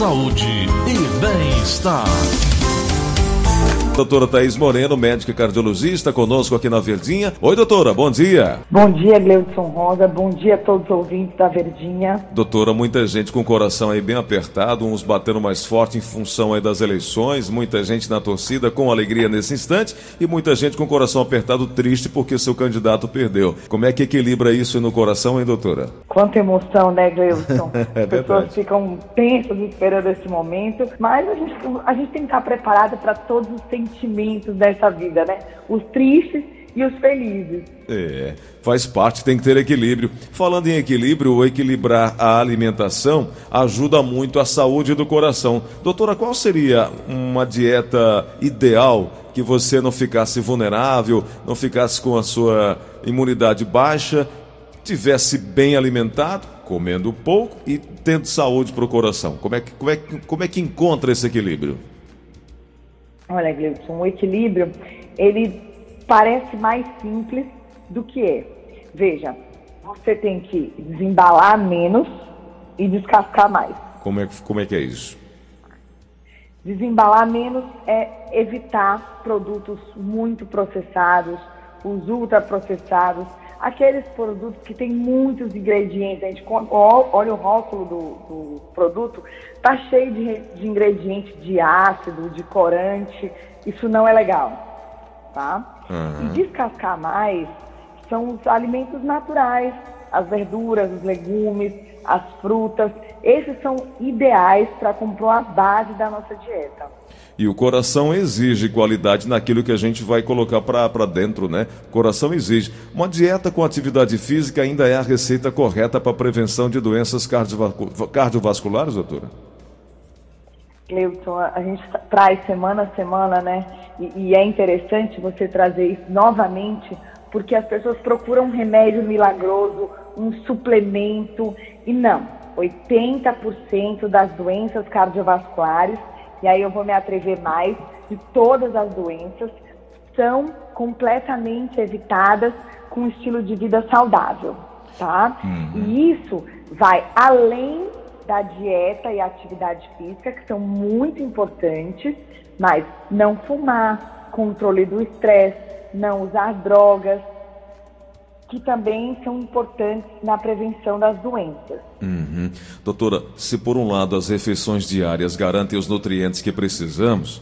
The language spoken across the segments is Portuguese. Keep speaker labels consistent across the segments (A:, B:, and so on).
A: saúde e bem-estar.
B: Doutora Thaís Moreno, médica cardiologista, conosco aqui na Verdinha. Oi, doutora, bom dia.
C: Bom dia, Gleudson Rosa. Bom dia a todos os ouvintes da Verdinha.
B: Doutora, muita gente com o coração aí bem apertado, uns batendo mais forte em função aí das eleições, muita gente na torcida com alegria nesse instante e muita gente com o coração apertado triste porque seu candidato perdeu. Como é que equilibra isso no coração, hein, doutora?
C: Quanta emoção, né, Gleudson? é As pessoas ficam tensas esperando esse momento, mas a gente, a gente tem que estar preparado para todos os sentimentos sentimentos dessa vida, né? Os tristes e os felizes.
B: É, faz parte, tem que ter equilíbrio. Falando em equilíbrio, equilibrar a alimentação ajuda muito a saúde do coração. Doutora, qual seria uma dieta ideal que você não ficasse vulnerável, não ficasse com a sua imunidade baixa, tivesse bem alimentado, comendo pouco e tendo saúde para o coração? Como é, que, como, é, como é que encontra esse equilíbrio?
C: Olha, Gleudson, o equilíbrio, ele parece mais simples do que é. Veja, você tem que desembalar menos e descascar mais.
B: Como é, como é que é isso?
C: Desembalar menos é evitar produtos muito processados, os ultraprocessados, aqueles produtos que têm muitos ingredientes. A gente olha o rótulo do, do produto, está cheio de, de ingredientes de ácido, de corante. Isso não é legal, tá? Uhum. E descascar mais são os alimentos naturais, as verduras, os legumes, as frutas. Esses são ideais para compor a base da nossa dieta.
B: E o coração exige qualidade naquilo que a gente vai colocar para dentro, né? O coração exige. Uma dieta com atividade física ainda é a receita correta para prevenção de doenças cardiovasculares, doutora?
C: Cleuton, a gente traz semana a semana, né? E, e é interessante você trazer isso novamente, porque as pessoas procuram um remédio milagroso, um suplemento, e não. 80% das doenças cardiovasculares e aí eu vou me atrever mais, de todas as doenças, são completamente evitadas com um estilo de vida saudável, tá? Uhum. E isso vai além da dieta e atividade física, que são muito importantes, mas não fumar, controle do estresse, não usar drogas, que também são importantes na prevenção das doenças.
B: Uhum. Doutora, se por um lado as refeições diárias garantem os nutrientes que precisamos,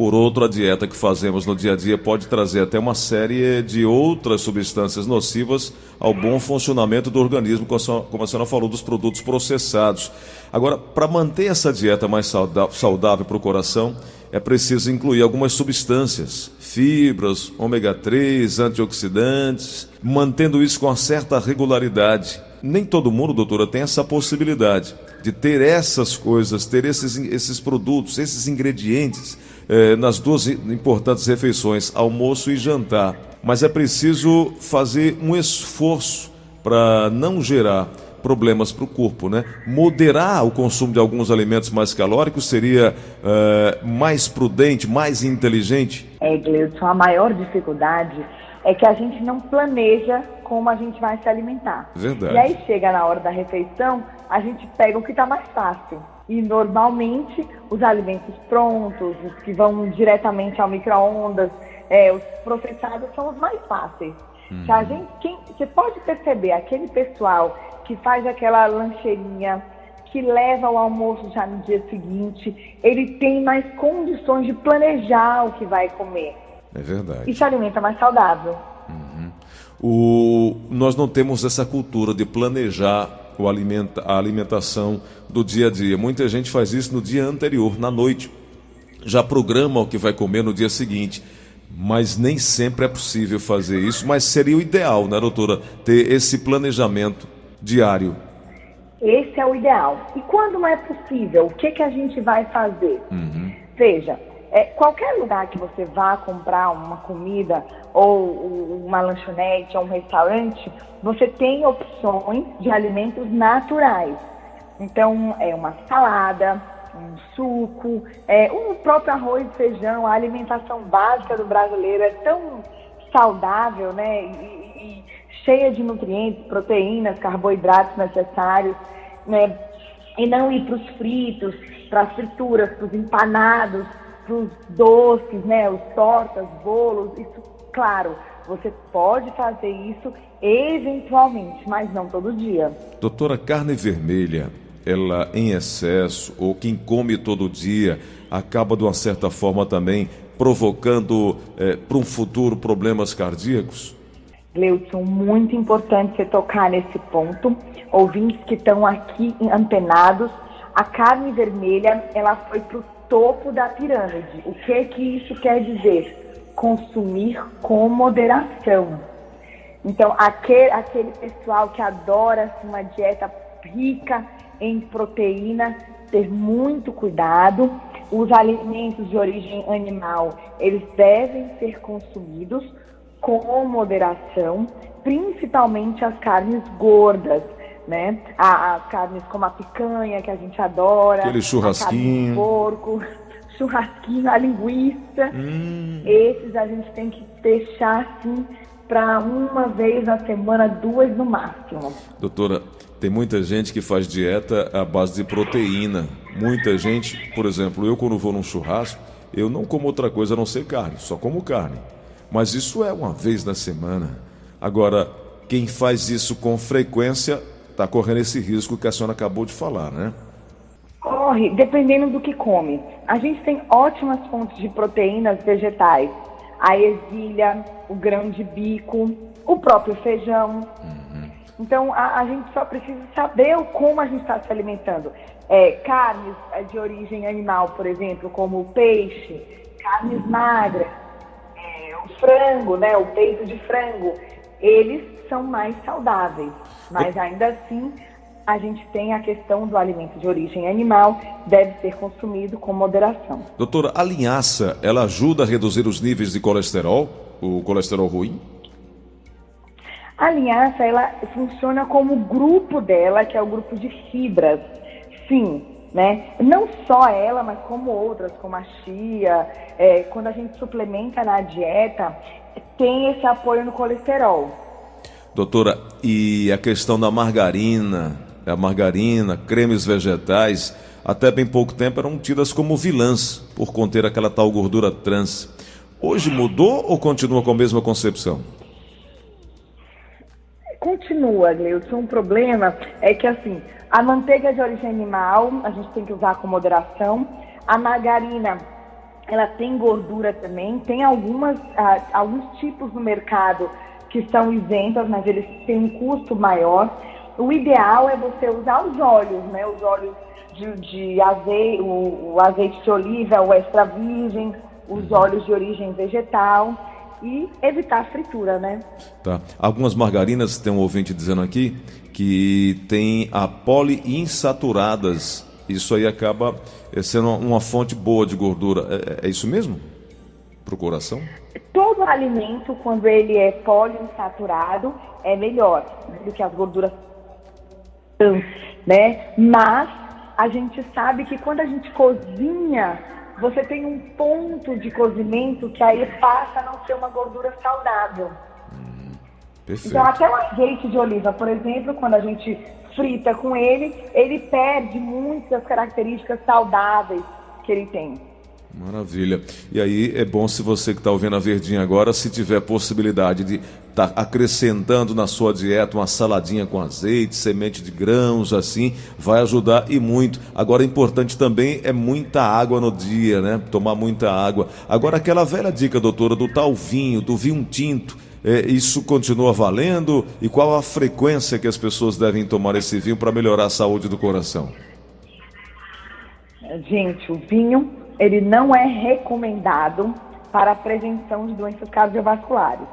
B: por outro, a dieta que fazemos no dia a dia pode trazer até uma série de outras substâncias nocivas ao bom funcionamento do organismo, como a senhora falou, dos produtos processados. Agora, para manter essa dieta mais saudável para o coração, é preciso incluir algumas substâncias, fibras, ômega 3, antioxidantes, mantendo isso com uma certa regularidade. Nem todo mundo, doutora, tem essa possibilidade de ter essas coisas, ter esses, esses produtos, esses ingredientes eh, nas duas importantes refeições, almoço e jantar. Mas é preciso fazer um esforço para não gerar problemas para o corpo, né? Moderar o consumo de alguns alimentos mais calóricos seria uh, mais prudente, mais inteligente?
C: É, Gleudson, a maior dificuldade é que a gente não planeja como a gente vai se alimentar.
B: Verdade.
C: E aí chega na hora da refeição, a gente pega o que está mais fácil. E normalmente os alimentos prontos, os que vão diretamente ao micro-ondas, é, os processados são os mais fáceis. Hum. a gente, quem, você pode perceber aquele pessoal que faz aquela lancheirinha, que leva o almoço já no dia seguinte, ele tem mais condições de planejar o que vai comer.
B: É verdade.
C: E se alimenta mais saudável.
B: Uhum. O, nós não temos essa cultura de planejar o alimenta, a alimentação do dia a dia. Muita gente faz isso no dia anterior, na noite. Já programa o que vai comer no dia seguinte. Mas nem sempre é possível fazer isso. Mas seria o ideal, né, doutora? Ter esse planejamento diário.
C: Esse é o ideal. E quando não é possível, o que, que a gente vai fazer? Uhum. Veja, é, qualquer lugar que você vá comprar uma comida ou uma lanchonete ou um restaurante, você tem opções de alimentos naturais. Então, é uma salada, um suco, é, o próprio arroz e feijão, a alimentação básica do brasileiro é tão saudável, né? E, cheia de nutrientes, proteínas, carboidratos necessários, né? e não ir para os fritos, para as frituras, para os empanados, os doces, né, os tortas, bolos, isso, claro, você pode fazer isso eventualmente, mas não todo dia.
B: Doutora, carne vermelha, ela em excesso, ou quem come todo dia, acaba de uma certa forma também provocando é, para um futuro problemas cardíacos?
C: Gleudson, muito importante você tocar nesse ponto. Ouvintes que estão aqui antenados, a carne vermelha ela foi para o topo da pirâmide. O que que isso quer dizer? Consumir com moderação. Então, aquele, aquele pessoal que adora assim, uma dieta rica em proteína, ter muito cuidado. Os alimentos de origem animal, eles devem ser consumidos com moderação, principalmente as carnes gordas, né? As carnes como a picanha, que a gente adora.
B: Aquele churrasquinho.
C: porco, churrasquinho, a linguiça. Hum. Esses a gente tem que deixar assim para uma vez na semana, duas no máximo.
B: Doutora, tem muita gente que faz dieta à base de proteína. Muita gente, por exemplo, eu quando vou num churrasco, eu não como outra coisa a não ser carne, só como carne. Mas isso é uma vez na semana. Agora, quem faz isso com frequência está correndo esse risco que a senhora acabou de falar, né?
C: Corre, dependendo do que come. A gente tem ótimas fontes de proteínas vegetais. A ervilha, o grão de bico, o próprio feijão. Hum. Então, a, a gente só precisa saber como a gente está se alimentando. É, carnes é, de origem animal, por exemplo, como o peixe, carnes magras, é, o frango, né, o peito de frango, eles são mais saudáveis. Mas ainda assim, a gente tem a questão do alimento de origem animal, deve ser consumido com moderação.
B: Doutora, a linhaça, ela ajuda a reduzir os níveis de colesterol, o colesterol ruim?
C: A linhaça, ela funciona como grupo dela, que é o grupo de fibras. Sim, né? Não só ela, mas como outras, como a chia, é, quando a gente suplementa na dieta, tem esse apoio no colesterol.
B: Doutora, e a questão da margarina, a margarina, cremes vegetais, até bem pouco tempo eram tidas como vilãs por conter aquela tal gordura trans. Hoje mudou ou continua com a mesma concepção?
C: Continua, Gleudson. Um problema é que, assim, a manteiga de origem animal, a gente tem que usar com moderação. A margarina, ela tem gordura também. Tem algumas, ah, alguns tipos no mercado que são isentas, mas eles têm um custo maior. O ideal é você usar os óleos, né? Os óleos de, de azeite, o, o azeite de oliva, o extra virgem, os óleos de origem vegetal e evitar a fritura, né?
B: Tá. Algumas margarinas, tem um ouvinte dizendo aqui, que tem a poliinsaturadas. Isso aí acaba eh, sendo uma fonte boa de gordura. É, é isso mesmo? Para o coração?
C: Todo alimento, quando ele é poliinsaturado, é melhor do que as gorduras né? Mas a gente sabe que quando a gente cozinha você tem um ponto de cozimento que aí passa a não ser uma gordura saudável. Hum, então, até o azeite de oliva, por exemplo, quando a gente frita com ele, ele perde muitas características saudáveis que ele tem.
B: Maravilha. E aí é bom se você que está ouvindo a Verdinha agora, se tiver possibilidade de estar tá acrescentando na sua dieta uma saladinha com azeite, semente de grãos, assim, vai ajudar e muito. Agora, importante também é muita água no dia, né? Tomar muita água. Agora, aquela velha dica, doutora, do tal vinho, do vinho tinto. É, isso continua valendo? E qual a frequência que as pessoas devem tomar esse vinho para melhorar a saúde do coração?
C: Gente, o vinho ele não é recomendado para a prevenção de doenças cardiovasculares.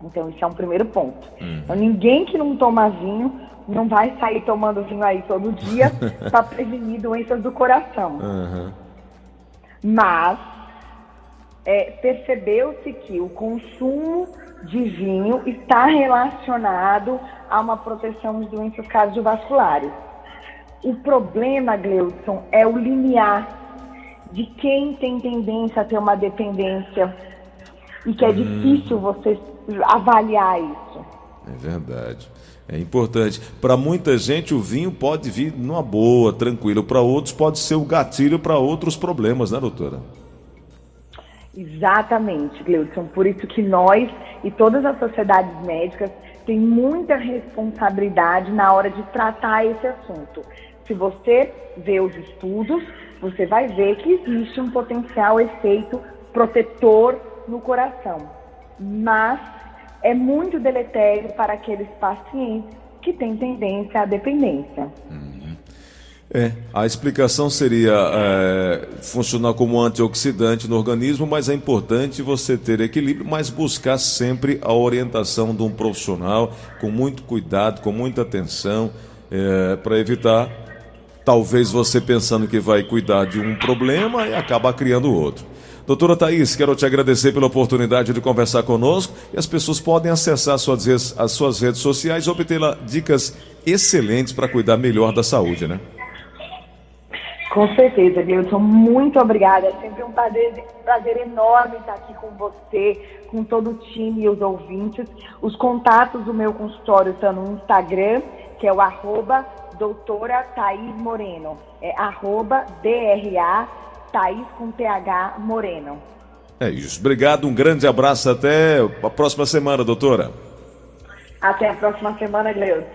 C: Então, isso é um primeiro ponto. Uhum. Então, ninguém que não toma vinho não vai sair tomando vinho aí todo dia para prevenir doenças do coração. Uhum. Mas é, percebeu-se que o consumo de vinho está relacionado a uma proteção de doenças cardiovasculares. O problema, Gleudson, é o limiar de quem tem tendência a ter uma dependência e que é hum. difícil você avaliar isso.
B: É verdade. É importante. Para muita gente, o vinho pode vir numa boa, tranquilo. Para outros, pode ser o gatilho para outros problemas, né, doutora?
C: Exatamente, Gleudson. Por isso que nós e todas as sociedades médicas têm muita responsabilidade na hora de tratar esse assunto. Se você vê os estudos, você vai ver que existe um potencial efeito protetor no coração. Mas é muito deletério para aqueles pacientes que têm tendência à dependência.
B: É, a explicação seria é, funcionar como antioxidante no organismo, mas é importante você ter equilíbrio, mas buscar sempre a orientação de um profissional com muito cuidado, com muita atenção, é, para evitar, talvez você pensando que vai cuidar de um problema e acaba criando outro. Doutora Thaís, quero te agradecer pela oportunidade de conversar conosco e as pessoas podem acessar suas, as suas redes sociais e obter dicas excelentes para cuidar melhor da saúde, né?
C: Com certeza, Gleudson. Muito obrigada. É sempre um prazer, prazer enorme estar aqui com você, com todo o time e os ouvintes. Os contatos do meu consultório estão no Instagram, que é o arroba doutora Thaís Moreno. É arroba DRA Thaís com TH Moreno.
B: É isso. Obrigado, um grande abraço. Até a próxima semana, doutora.
C: Até a próxima semana, Gleudson.